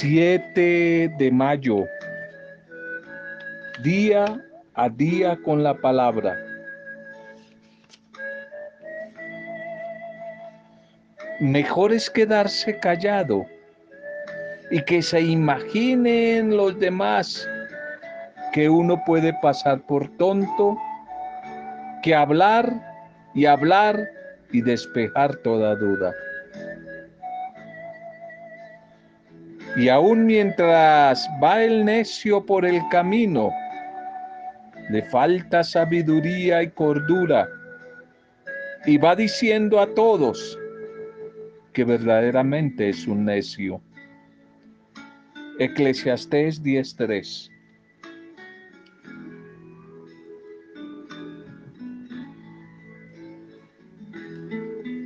7 de mayo, día a día con la palabra. Mejor es quedarse callado y que se imaginen los demás que uno puede pasar por tonto que hablar y hablar y despejar toda duda. Y aún mientras va el necio por el camino, le falta sabiduría y cordura, y va diciendo a todos que verdaderamente es un necio. Eclesiastés 10:3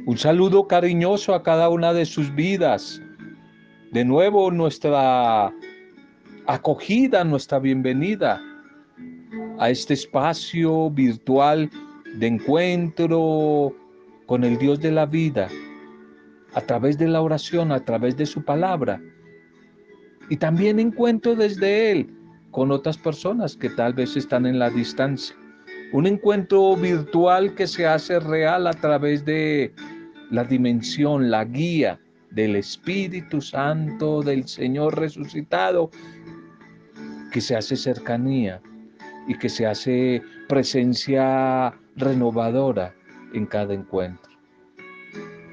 Un saludo cariñoso a cada una de sus vidas. De nuevo nuestra acogida, nuestra bienvenida a este espacio virtual de encuentro con el Dios de la vida, a través de la oración, a través de su palabra. Y también encuentro desde Él con otras personas que tal vez están en la distancia. Un encuentro virtual que se hace real a través de la dimensión, la guía del Espíritu Santo del Señor resucitado, que se hace cercanía y que se hace presencia renovadora en cada encuentro.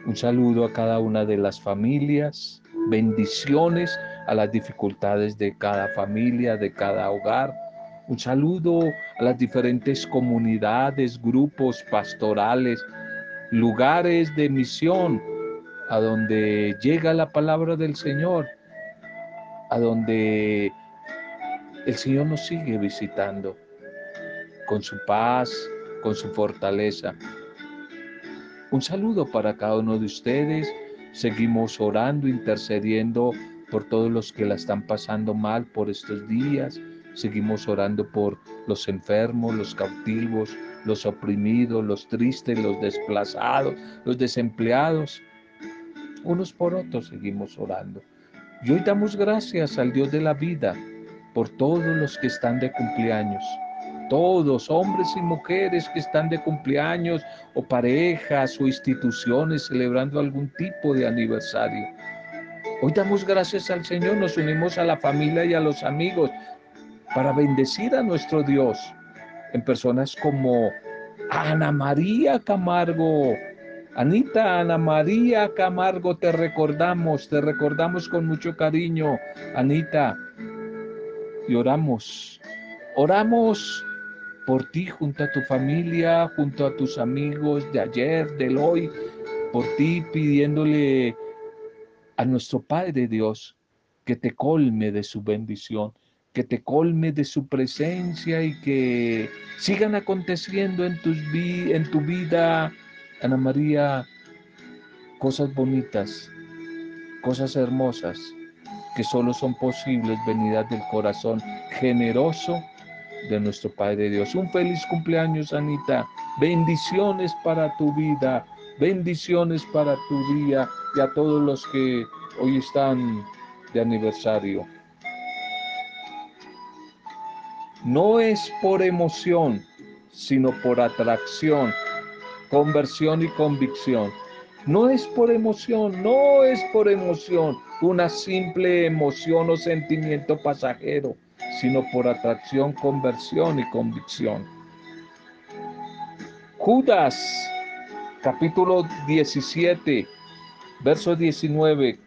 Un saludo a cada una de las familias, bendiciones a las dificultades de cada familia, de cada hogar un saludo a las diferentes comunidades, grupos pastorales, lugares de misión, a donde llega la palabra del Señor, a donde el Señor nos sigue visitando con su paz, con su fortaleza. Un saludo para cada uno de ustedes. Seguimos orando, intercediendo por todos los que la están pasando mal por estos días Seguimos orando por los enfermos, los cautivos, los oprimidos, los tristes, los desplazados, los desempleados. Unos por otros seguimos orando. Y hoy damos gracias al Dios de la vida por todos los que están de cumpleaños. Todos, hombres y mujeres que están de cumpleaños o parejas o instituciones celebrando algún tipo de aniversario. Hoy damos gracias al Señor, nos unimos a la familia y a los amigos para bendecir a nuestro Dios en personas como Ana María Camargo. Anita Ana María Camargo, te recordamos, te recordamos con mucho cariño, Anita. Y oramos, oramos por ti junto a tu familia, junto a tus amigos de ayer, del hoy, por ti pidiéndole a nuestro Padre Dios que te colme de su bendición que te colme de su presencia y que sigan aconteciendo en, tus en tu vida, Ana María, cosas bonitas, cosas hermosas, que solo son posibles venidas del corazón generoso de nuestro Padre Dios. Un feliz cumpleaños, Anita. Bendiciones para tu vida, bendiciones para tu día y a todos los que hoy están de aniversario. no es por emoción, sino por atracción, conversión y convicción. No es por emoción, no es por emoción, una simple emoción o sentimiento pasajero, sino por atracción, conversión y convicción. Judas, capítulo 17, verso 19,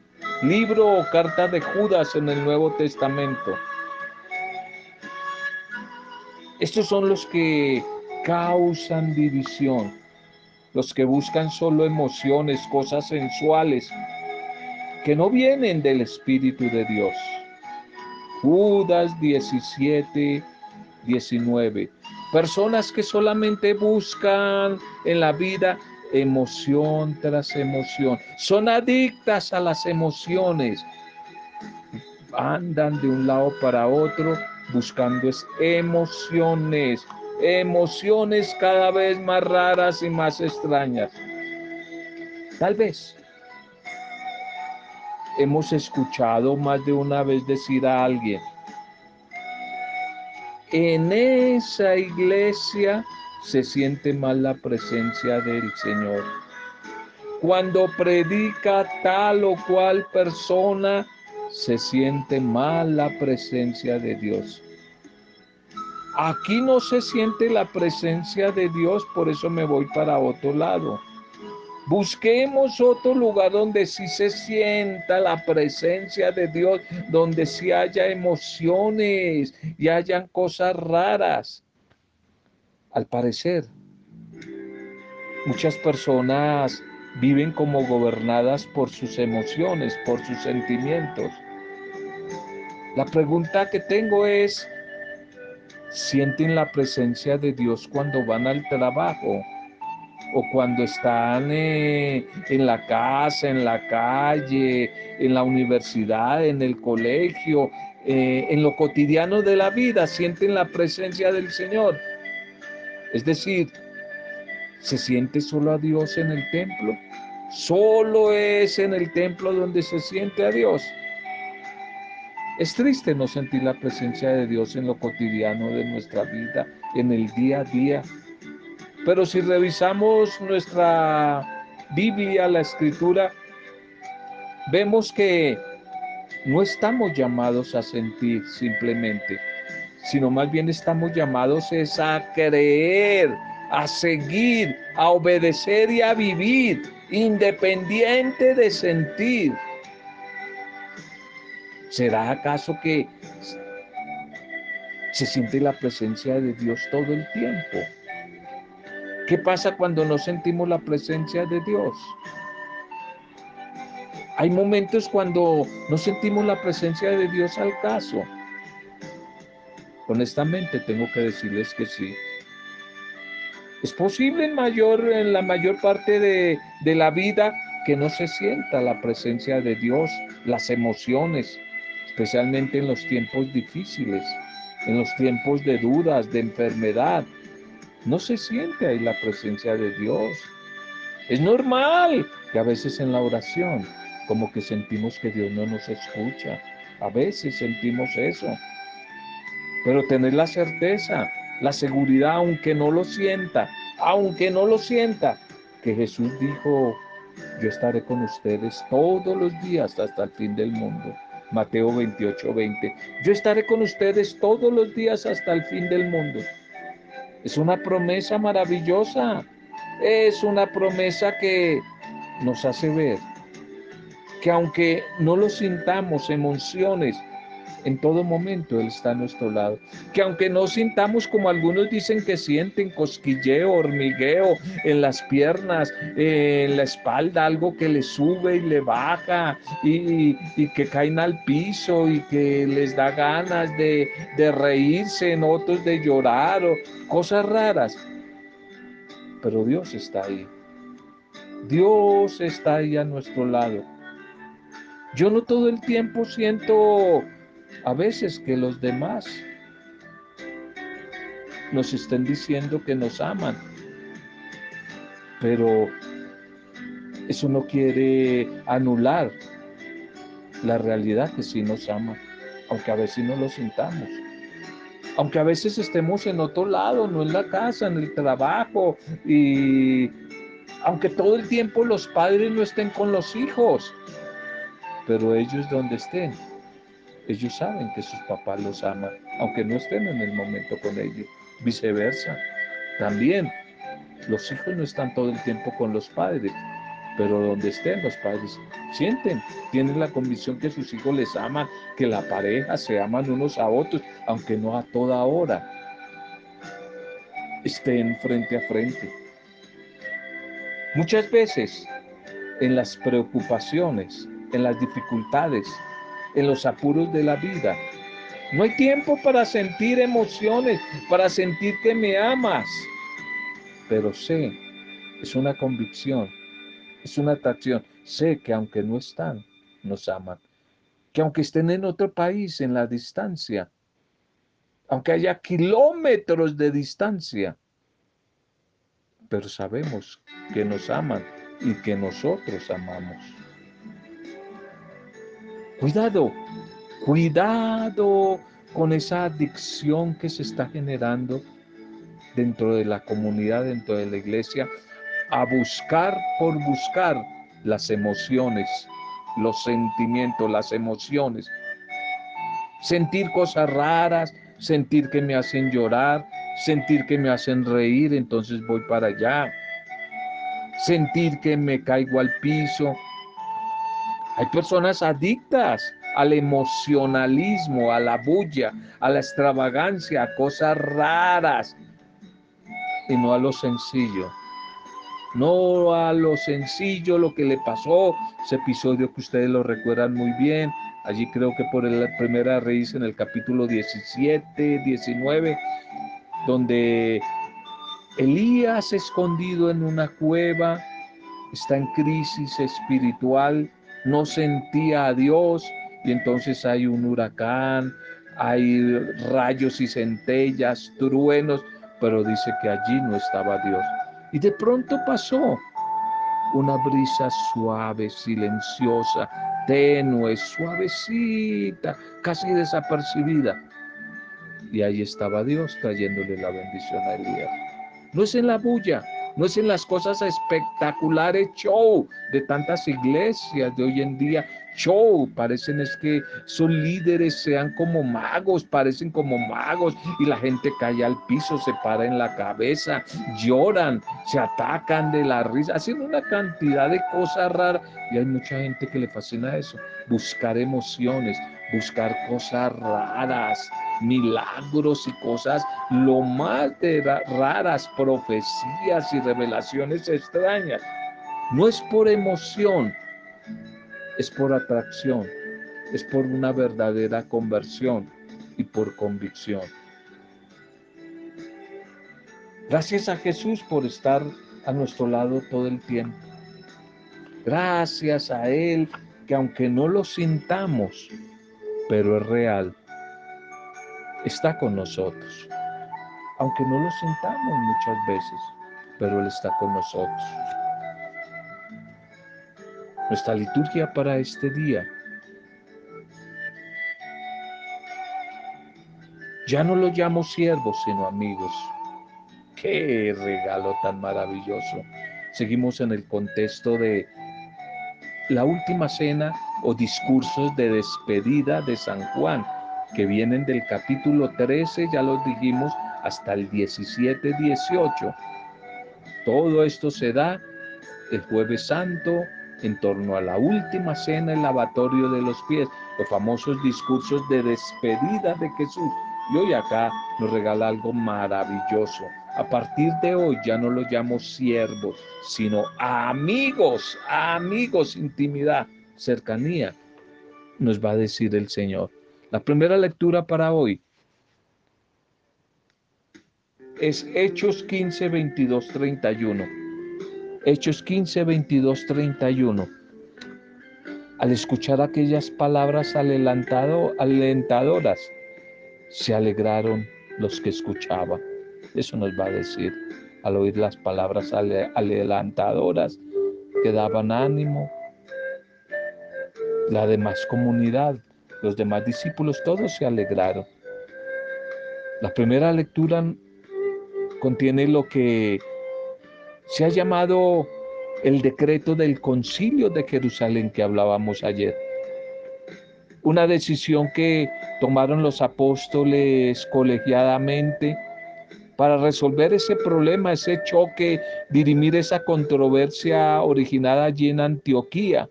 libro o carta de Judas en el Nuevo Testamento. Estos son los que causan división, los que buscan solo emociones, cosas sensuales, que no vienen del Espíritu de Dios. Judas 17, 19. Personas que solamente buscan en la vida emoción tras emoción. Son adictas a las emociones. Andan de un lado para otro buscando es emociones, emociones cada vez más raras y más extrañas. Tal vez hemos escuchado más de una vez decir a alguien, en esa iglesia se siente más la presencia del Señor. Cuando predica tal o cual persona, se siente más la presencia de Dios. Aquí no se siente la presencia de Dios, por eso me voy para otro lado. Busquemos otro lugar donde sí se sienta la presencia de Dios, donde sí haya emociones y hayan cosas raras. Al parecer, muchas personas viven como gobernadas por sus emociones, por sus sentimientos. La pregunta que tengo es, ¿sienten la presencia de Dios cuando van al trabajo? o cuando están eh, en la casa, en la calle, en la universidad, en el colegio, eh, en lo cotidiano de la vida, sienten la presencia del Señor. Es decir, se siente solo a Dios en el templo. Solo es en el templo donde se siente a Dios. Es triste no sentir la presencia de Dios en lo cotidiano de nuestra vida, en el día a día, pero si revisamos nuestra Biblia, la escritura, vemos que no estamos llamados a sentir simplemente, sino más bien estamos llamados es a creer, a seguir, a obedecer y a vivir, independiente de sentir. ¿Será acaso que se siente la presencia de Dios todo el tiempo? ¿Qué pasa cuando no sentimos la presencia de Dios? Hay momentos cuando no sentimos la presencia de Dios al caso. Honestamente tengo que decirles que sí. Es posible en, mayor, en la mayor parte de, de la vida que no se sienta la presencia de Dios, las emociones, especialmente en los tiempos difíciles, en los tiempos de dudas, de enfermedad, no se siente ahí la presencia de Dios. Es normal que a veces en la oración como que sentimos que Dios no nos escucha. A veces sentimos eso. Pero tener la certeza, la seguridad, aunque no lo sienta, aunque no lo sienta, que Jesús dijo, yo estaré con ustedes todos los días hasta el fin del mundo. Mateo 28, 20. Yo estaré con ustedes todos los días hasta el fin del mundo. Es una promesa maravillosa. Es una promesa que nos hace ver que aunque no lo sintamos emociones, en todo momento Él está a nuestro lado. Que aunque no sintamos como algunos dicen que sienten cosquilleo, hormigueo en las piernas, en la espalda, algo que le sube y le baja y, que caen al piso y que les da ganas de, de reírse, en otros de llorar o cosas raras. Pero Dios está ahí. Dios está ahí a nuestro lado. Yo no todo el tiempo siento a veces que los demás nos estén diciendo que nos aman, pero eso no quiere anular la realidad que sí nos ama, aunque a veces no lo sintamos. Aunque a veces estemos en otro lado, no en la casa, en el trabajo, y aunque todo el tiempo los padres no estén con los hijos, pero ellos donde estén, ellos saben que sus papás los aman, aunque no estén en el momento con ellos. Viceversa. También los hijos no están todo el tiempo con los padres, pero donde estén los padres sienten, tienen la convicción que sus hijos les aman, que la pareja se aman unos a otros, aunque no a toda hora. Estén frente a frente. Muchas veces en las preocupaciones, en las dificultades, en los apuros de la vida. No hay tiempo para sentir emociones, para sentir que me amas. Pero sé, es una convicción, es una atracción. Sé que aunque no están, nos aman. Que aunque estén en otro país, en la distancia, aunque haya kilómetros de distancia, pero sabemos que nos aman y que nosotros amamos. Cuidado, cuidado con esa adicción que se está generando dentro de la comunidad, dentro de la iglesia, a buscar por buscar las emociones, los sentimientos, las emociones. Sentir cosas raras, sentir que me hacen llorar, sentir que me hacen reír, entonces voy para allá. Sentir que me caigo al piso. Hay personas adictas al emocionalismo, a la bulla, a la extravagancia, a cosas raras y no a lo sencillo. No a lo sencillo, lo que le pasó, ese episodio que ustedes lo recuerdan muy bien, allí creo que por la primera raíz en el capítulo 17, 19, donde Elías escondido en una cueva, está en crisis espiritual, no sentía a Dios y entonces hay un huracán, hay rayos y centellas, truenos, pero dice que allí no estaba Dios. Y de pronto pasó una brisa suave, silenciosa, tenue, suavecita, casi desapercibida. Y ahí estaba Dios trayéndole la bendición a Elías. No es en la bulla, no es en las cosas espectaculares show de tantas iglesias de hoy en día. Show, parecen es que son líderes, sean como magos, parecen como magos y la gente cae al piso, se para en la cabeza, lloran, se atacan de la risa, hacen una cantidad de cosas raras y hay mucha gente que le fascina eso, buscar emociones, buscar cosas raras, milagros y cosas lo más de raras, profecías y revelaciones extrañas. No es por emoción, es por atracción, es por una verdadera conversión y por convicción. Gracias a Jesús por estar a nuestro lado todo el tiempo. Gracias a Él que aunque no lo sintamos, pero es real, está con nosotros. Aunque no lo sintamos muchas veces, pero Él está con nosotros. Nuestra liturgia para este día. Ya no los llamo siervos, sino amigos. Qué regalo tan maravilloso. Seguimos en el contexto de la última cena o discursos de despedida de San Juan que vienen del capítulo 13, ya los dijimos, hasta el 17, 18. Todo esto se da el jueves santo en torno a la última cena, el lavatorio de los pies, los famosos discursos de despedida de Jesús. Y hoy acá nos regala algo maravilloso. A partir de hoy ya no los llamo siervos, sino amigos, amigos, intimidad, cercanía, nos va a decir el Señor. La primera lectura para hoy es Hechos 15, 22, 31. Hechos 15, 22, 31. Al escuchar aquellas palabras alentadoras, se alegraron los que escuchaban. Eso nos va a decir al oír las palabras adelantadoras que daban ánimo. La demás comunidad los demás discípulos todos se alegraron. La primera lectura contiene lo que se ha llamado el decreto del concilio de Jerusalén que hablábamos ayer. Una decisión que tomaron los apóstoles colegiadamente para resolver ese problema, ese choque, dirimir esa controversia originada allí en Antioquía.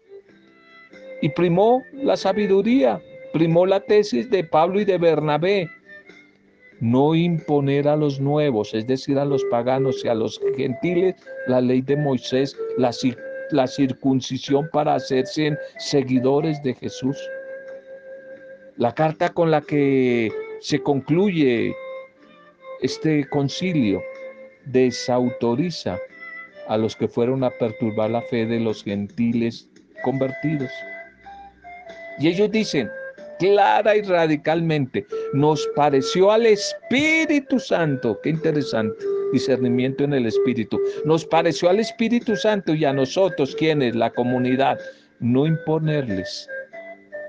Y primó la sabiduría, primó la tesis de Pablo y de Bernabé, no imponer a los nuevos, es decir, a los paganos y a los gentiles, la ley de Moisés, la, la circuncisión para hacerse seguidores de Jesús. La carta con la que se concluye este concilio desautoriza a los que fueron a perturbar la fe de los gentiles convertidos. Y ellos dicen, clara y radicalmente. Nos pareció al Espíritu Santo, qué interesante, discernimiento en el Espíritu. Nos pareció al Espíritu Santo y a nosotros, quienes, la comunidad, no imponerles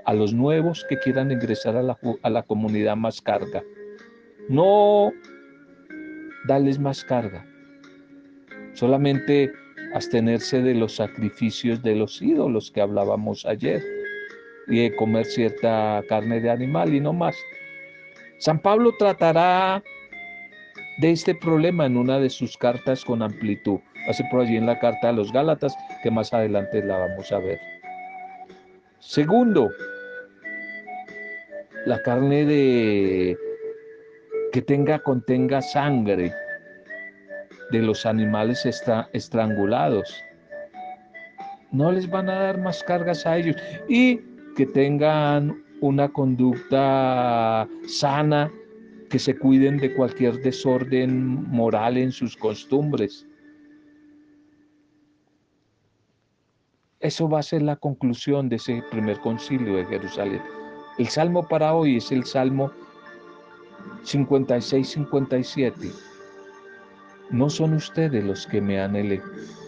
a los nuevos que quieran ingresar a la, a la comunidad más carga. No darles más carga. Solamente abstenerse de los sacrificios de los ídolos que hablábamos ayer y de comer cierta carne de animal y no más. San Pablo tratará de este problema en una de sus cartas con amplitud. Hace por allí en la carta a los Gálatas, que más adelante la vamos a ver. Segundo, la carne de que tenga contenga sangre de los animales está estrangulados. No les van a dar más cargas a ellos y que tengan una conducta sana, que se cuiden de cualquier desorden moral en sus costumbres. Eso va a ser la conclusión de ese primer concilio de Jerusalén. El salmo para hoy es el salmo 56-57. No son ustedes los que me han elegido.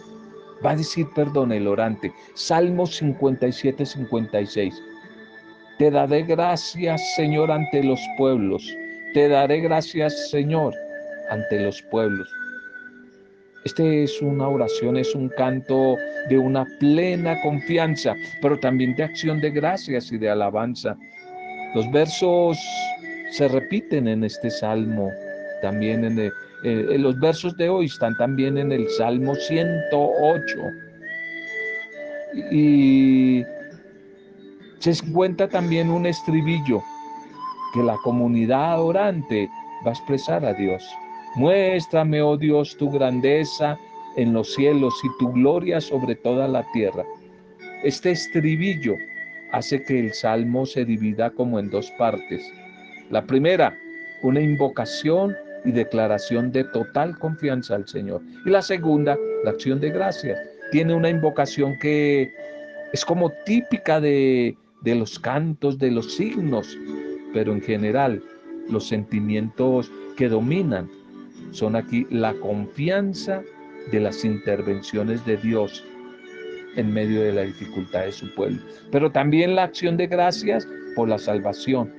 Va a decir, perdón, el orante. Salmo 57-56. Te daré gracias, Señor, ante los pueblos. Te daré gracias, Señor, ante los pueblos. Este es una oración, es un canto de una plena confianza, pero también de acción de gracias y de alabanza. Los versos se repiten en este salmo, también en, eh, en los versos de hoy están también en el Salmo 108. Y se encuentra también un estribillo que la comunidad orante va a expresar a Dios. Muéstrame, oh Dios, tu grandeza en los cielos y tu gloria sobre toda la tierra. Este estribillo hace que el salmo se divida como en dos partes. La primera, una invocación y declaración de total confianza al Señor. Y la segunda, la acción de gracias. Tiene una invocación que es como típica de, de los cantos, de los signos, pero en general los sentimientos que dominan son aquí la confianza de las intervenciones de Dios en medio de la dificultad de su pueblo, pero también la acción de gracias por la salvación,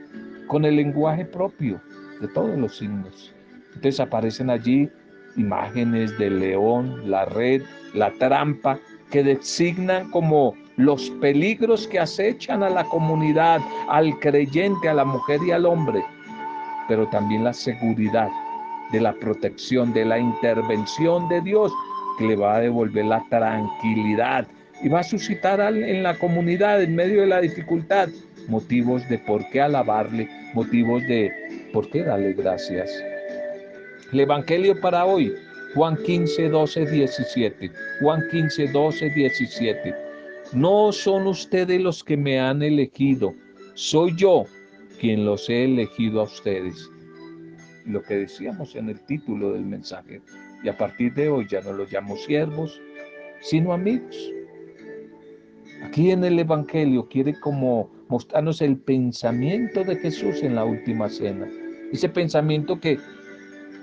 con el lenguaje propio de todos los signos. Entonces aparecen allí imágenes del león, la red, la trampa, que designan como los peligros que acechan a la comunidad, al creyente, a la mujer y al hombre, pero también la seguridad de la protección, de la intervención de Dios que le va a devolver la tranquilidad y va a suscitar en la comunidad, en medio de la dificultad, motivos de por qué alabarle, motivos de por qué darle gracias. El Evangelio para hoy, Juan 15, 12, 17. Juan 15, 12, 17. No son ustedes los que me han elegido, soy yo quien los he elegido a ustedes lo que decíamos en el título del mensaje. Y a partir de hoy ya no los llamo siervos, sino amigos. Aquí en el Evangelio quiere como mostrarnos el pensamiento de Jesús en la última cena. Ese pensamiento que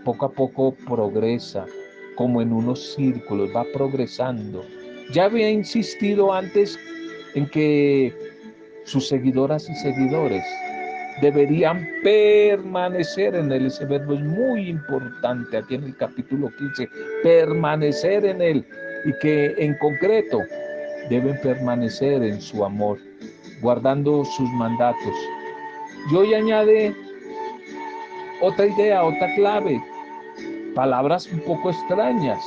poco a poco progresa, como en unos círculos, va progresando. Ya había insistido antes en que sus seguidoras y seguidores deberían permanecer en él. Ese verbo es muy importante aquí en el capítulo 15, permanecer en él y que en concreto deben permanecer en su amor, guardando sus mandatos. Y hoy añade otra idea, otra clave, palabras un poco extrañas.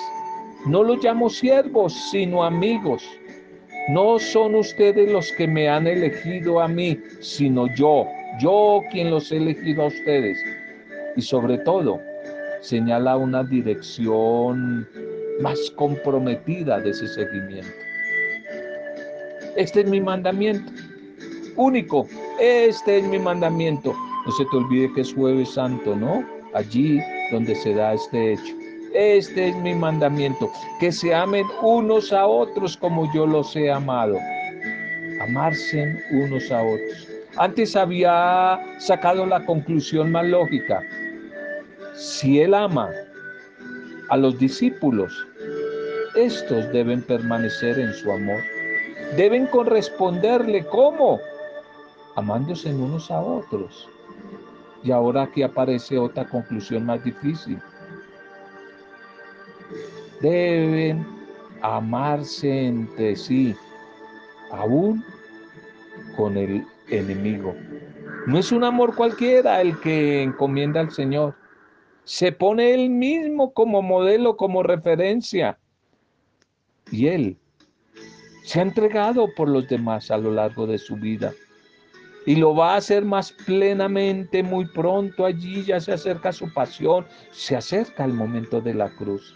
No los llamo siervos, sino amigos. No son ustedes los que me han elegido a mí, sino yo yo quien los he elegido a ustedes. Y sobre todo, señala una dirección más comprometida de ese seguimiento. Este es mi mandamiento, único, este es mi mandamiento. No se te olvide que es jueves santo, ¿no? Allí donde se da este hecho. Este es mi mandamiento, que se amen unos a otros como yo los he amado. Amarse unos a otros. Antes había sacado la conclusión más lógica. Si Él ama a los discípulos, estos deben permanecer en su amor. Deben corresponderle. ¿Cómo? amándose unos a otros. Y ahora aquí aparece otra conclusión más difícil. Deben amarse entre sí, aún con el enemigo. No es un amor cualquiera el que encomienda al Señor. Se pone él mismo como modelo, como referencia. Y él se ha entregado por los demás a lo largo de su vida. Y lo va a hacer más plenamente muy pronto allí, ya se acerca su pasión, se acerca el momento de la cruz.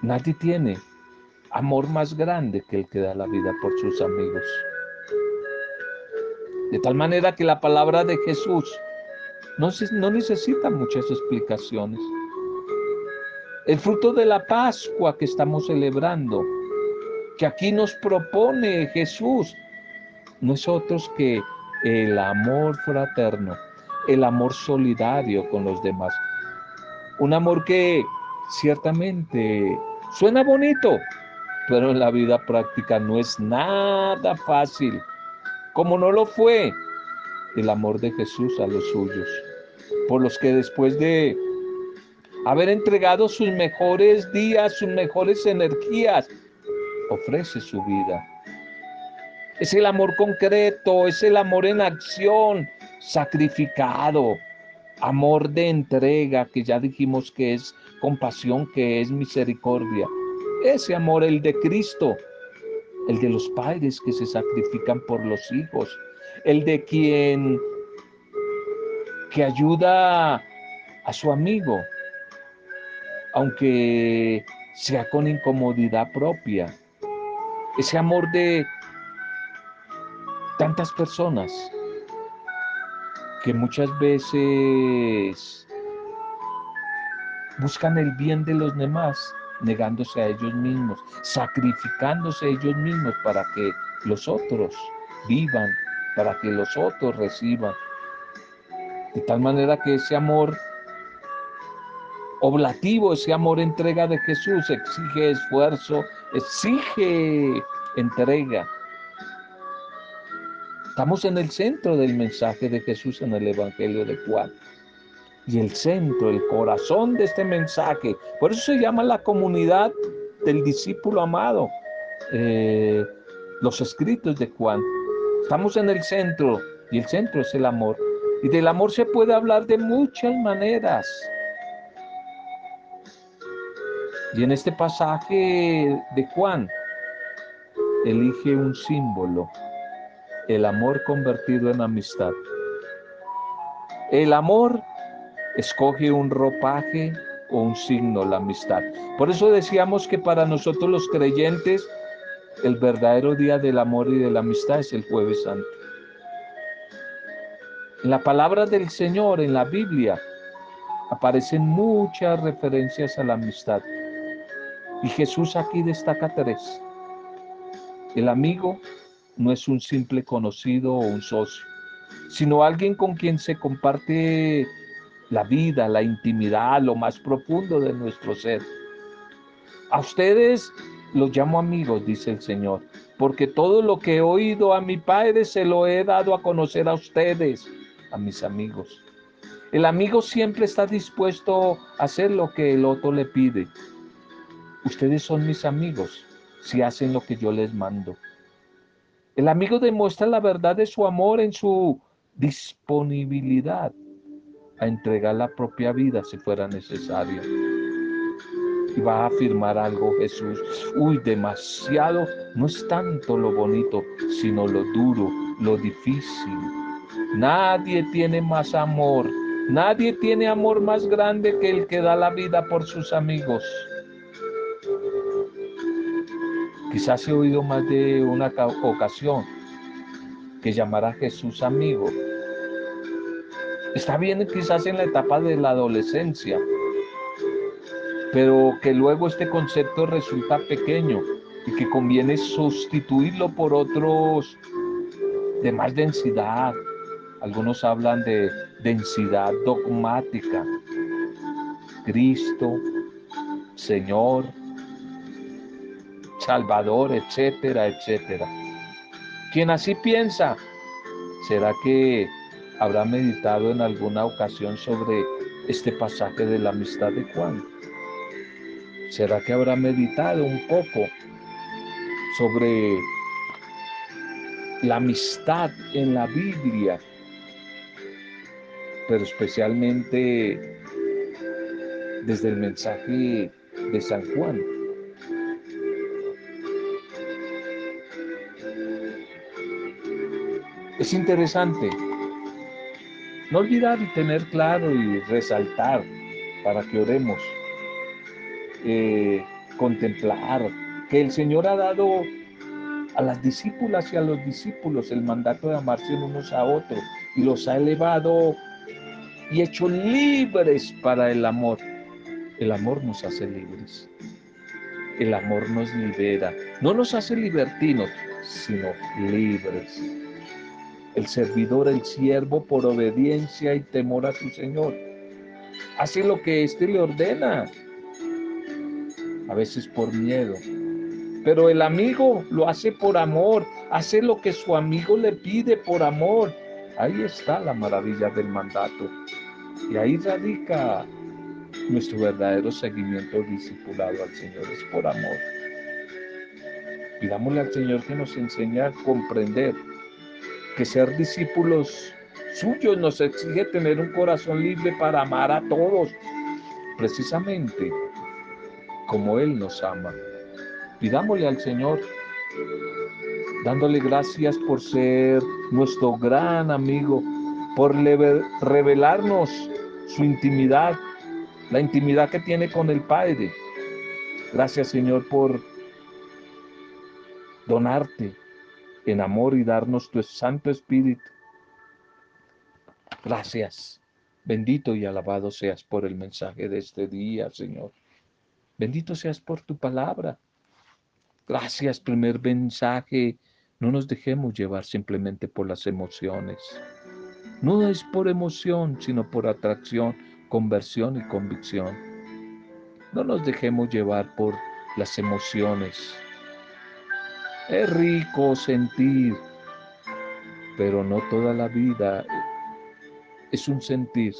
Nadie tiene amor más grande que el que da la vida por sus amigos. De tal manera que la palabra de Jesús no, no necesita muchas explicaciones. El fruto de la Pascua que estamos celebrando, que aquí nos propone Jesús, no es otro que el amor fraterno, el amor solidario con los demás. Un amor que ciertamente suena bonito, pero en la vida práctica no es nada fácil, como no lo fue el amor de Jesús a los suyos, por los que después de haber entregado sus mejores días, sus mejores energías, ofrece su vida. Es el amor concreto, es el amor en acción, sacrificado, amor de entrega, que ya dijimos que es compasión, que es misericordia. Ese amor, el de Cristo, el de los padres que se sacrifican por los hijos, el de quien que ayuda a su amigo, aunque sea con incomodidad propia. Ese amor de tantas personas que muchas veces buscan el bien de los demás, negándose a ellos mismos, sacrificándose ellos mismos para que los otros vivan, para que los otros reciban. De tal manera que ese amor oblativo, ese amor entrega de Jesús exige esfuerzo, exige entrega. Estamos en el centro del mensaje de Jesús en el Evangelio de Juan y el centro, el corazón de este mensaje. Por eso se llama la comunidad del discípulo amado, eh, los escritos de Juan. Estamos en el centro y el centro es el amor. Y del amor se puede hablar de muchas maneras. Y en este pasaje de Juan, elige un símbolo, el amor convertido en amistad. El amor escoge un ropaje o un signo, la amistad. Por eso decíamos que para nosotros los creyentes el verdadero día del amor y de la amistad es el jueves santo. En la palabra del Señor, en la Biblia, aparecen muchas referencias a la amistad. Y Jesús aquí destaca tres. El amigo no es un simple conocido o un socio, sino alguien con quien se comparte la vida, la intimidad, lo más profundo de nuestro ser. A ustedes los llamo amigos, dice el Señor, porque todo lo que he oído a mi Padre se lo he dado a conocer a ustedes, a mis amigos. El amigo siempre está dispuesto a hacer lo que el otro le pide. Ustedes son mis amigos si hacen lo que yo les mando. El amigo demuestra la verdad de su amor en su disponibilidad a entregar la propia vida si fuera necesario. Y va a afirmar algo Jesús. Uy, demasiado. No es tanto lo bonito, sino lo duro, lo difícil. Nadie tiene más amor. Nadie tiene amor más grande que el que da la vida por sus amigos. Quizás he oído más de una ocasión que llamar a Jesús amigo Está bien quizás en la etapa de la adolescencia, pero que luego este concepto resulta pequeño y que conviene sustituirlo por otros de más densidad. Algunos hablan de densidad dogmática. Cristo, Señor, Salvador, etcétera, etcétera. Quien así piensa ¿Será que habrá meditado en alguna ocasión sobre este pasaje de la amistad de Juan? ¿Será que habrá meditado un poco sobre la amistad en la Biblia? Pero especialmente desde el mensaje de San Juan. Es interesante no olvidar y tener claro y resaltar para que oremos, eh, contemplar que el Señor ha dado a las discípulas y a los discípulos el mandato de amarse unos a otros y los ha elevado y hecho libres para el amor. El amor nos hace libres. El amor nos libera. No nos hace libertinos, sino libres. El servidor, el siervo, por obediencia y temor a su Señor. Hace lo que éste le ordena. A veces por miedo. Pero el amigo lo hace por amor. Hace lo que su amigo le pide por amor. Ahí está la maravilla del mandato. Y ahí radica nuestro verdadero seguimiento discipulado al Señor. Es por amor. Pidámosle al Señor que nos enseñe a comprender que ser discípulos suyos nos exige tener un corazón libre para amar a todos, precisamente como Él nos ama. Pidámosle al Señor, dándole gracias por ser nuestro gran amigo, por revelarnos su intimidad, la intimidad que tiene con el Padre. Gracias Señor por donarte en amor y darnos tu Santo Espíritu. Gracias. Bendito y alabado seas por el mensaje de este día, Señor. Bendito seas por tu palabra. Gracias, primer mensaje. No nos dejemos llevar simplemente por las emociones. No es por emoción, sino por atracción, conversión y convicción. No nos dejemos llevar por las emociones, es rico sentir, pero no toda la vida es un sentir.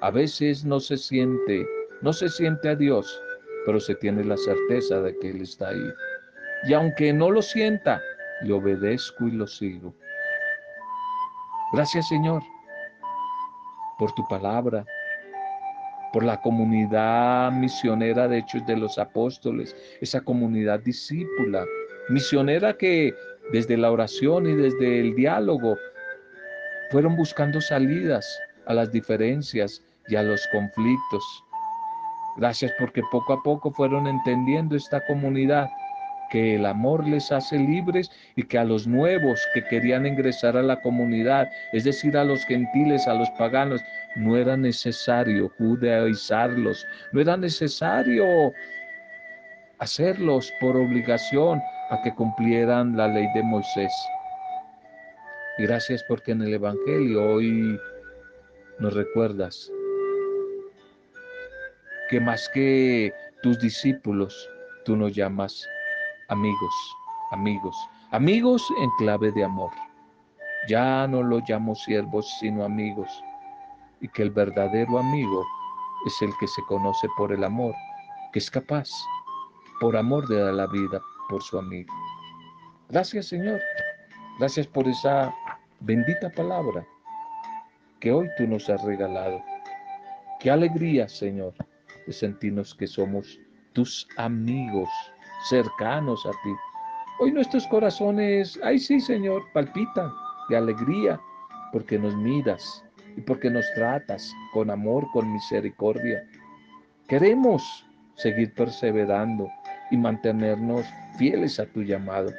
A veces no se siente, no se siente a Dios, pero se tiene la certeza de que Él está ahí. Y aunque no lo sienta, le obedezco y lo sigo. Gracias Señor por tu palabra, por la comunidad misionera de Hechos de los Apóstoles, esa comunidad discípula misionera que desde la oración y desde el diálogo fueron buscando salidas a las diferencias y a los conflictos. Gracias porque poco a poco fueron entendiendo esta comunidad que el amor les hace libres y que a los nuevos que querían ingresar a la comunidad, es decir, a los gentiles, a los paganos, no era necesario judaizarlos, no era necesario hacerlos por obligación, a que cumplieran la ley de Moisés. Gracias porque en el Evangelio hoy nos recuerdas que más que tus discípulos, tú nos llamas amigos, amigos, amigos en clave de amor. Ya no lo llamo siervos, sino amigos. Y que el verdadero amigo es el que se conoce por el amor, que es capaz, por amor de dar la vida por su amigo. Gracias Señor. Gracias por esa bendita palabra que hoy tú nos has regalado. Qué alegría, Señor, de sentirnos que somos tus amigos cercanos a ti. Hoy nuestros corazones, ay sí, Señor, palpitan de alegría porque nos miras y porque nos tratas con amor, con misericordia. Queremos seguir perseverando y mantenernos fieles a tu llamado.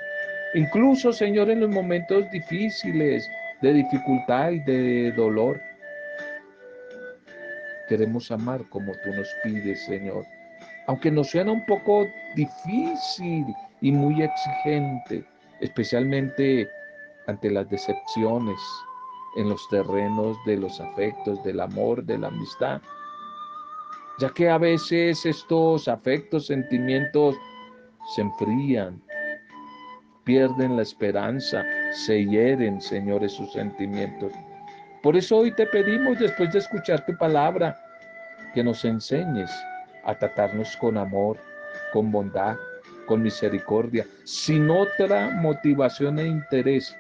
Incluso, Señor, en los momentos difíciles, de dificultad y de dolor, queremos amar como tú nos pides, Señor. Aunque nos suena un poco difícil y muy exigente, especialmente ante las decepciones en los terrenos de los afectos, del amor, de la amistad, ya que a veces estos afectos, sentimientos se enfrían, pierden la esperanza, se hieren, Señor, esos sentimientos. Por eso hoy te pedimos, después de escuchar tu palabra, que nos enseñes a tratarnos con amor, con bondad, con misericordia, sin otra motivación e interés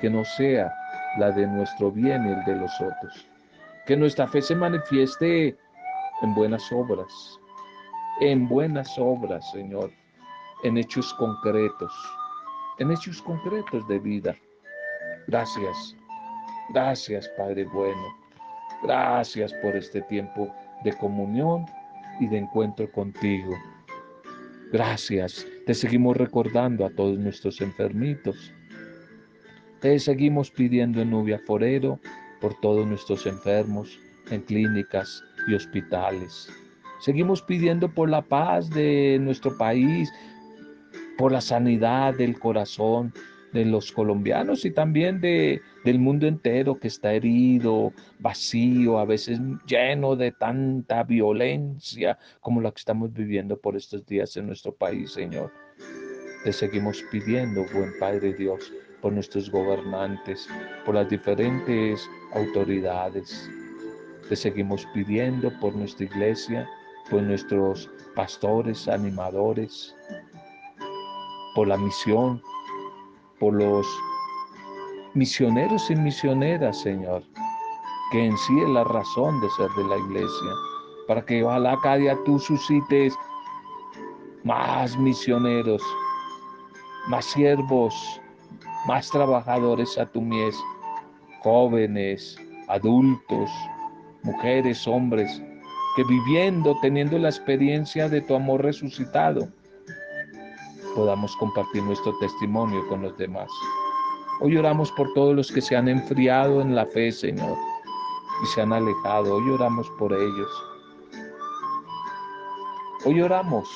que no sea la de nuestro bien y el de los otros. Que nuestra fe se manifieste en buenas obras, en buenas obras, Señor, en hechos concretos, en hechos concretos de vida. Gracias, gracias Padre bueno, gracias por este tiempo de comunión y de encuentro contigo. Gracias, te seguimos recordando a todos nuestros enfermitos. Te seguimos pidiendo en Nubia Forero por todos nuestros enfermos en clínicas y hospitales. Seguimos pidiendo por la paz de nuestro país, por la sanidad del corazón de los colombianos y también de, del mundo entero que está herido, vacío, a veces lleno de tanta violencia como la que estamos viviendo por estos días en nuestro país, Señor. Te seguimos pidiendo, buen Padre Dios, por nuestros gobernantes, por las diferentes autoridades. Te seguimos pidiendo por nuestra iglesia, por nuestros pastores, animadores, por la misión, por los misioneros y misioneras, Señor, que en sí es la razón de ser de la iglesia, para que ojalá cada día tú suscites más misioneros, más siervos, más trabajadores a tu mies, jóvenes, adultos, mujeres, hombres, que viviendo, teniendo la experiencia de tu amor resucitado, podamos compartir nuestro testimonio con los demás. Hoy oramos por todos los que se han enfriado en la fe, Señor, y se han alejado. Hoy oramos por ellos. Hoy oramos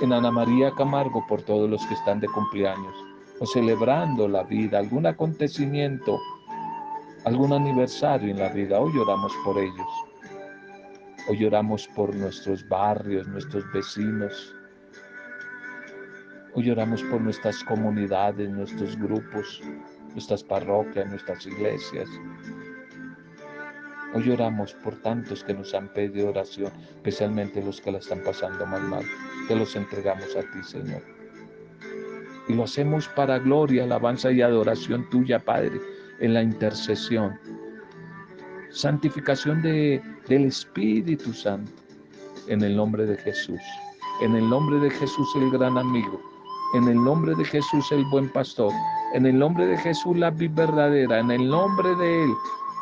en Ana María Camargo por todos los que están de cumpleaños o celebrando la vida, algún acontecimiento, algún aniversario en la vida. Hoy oramos por ellos. Hoy oramos por nuestros barrios, nuestros vecinos. Hoy oramos por nuestras comunidades, nuestros grupos, nuestras parroquias, nuestras iglesias. Hoy oramos por tantos que nos han pedido oración, especialmente los que la están pasando mal. Te los entregamos a ti, Señor. Y lo hacemos para gloria, alabanza y adoración tuya, Padre, en la intercesión santificación de, del Espíritu Santo. En el nombre de Jesús. En el nombre de Jesús el gran amigo. En el nombre de Jesús el buen pastor. En el nombre de Jesús la vida verdadera. En el nombre de Él.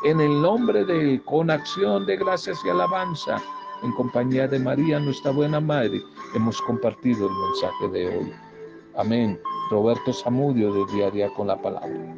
En el nombre de Él. Con acción de gracias y alabanza. En compañía de María, nuestra buena madre, hemos compartido el mensaje de hoy. Amén. Roberto Zamudio de Diaria con la Palabra.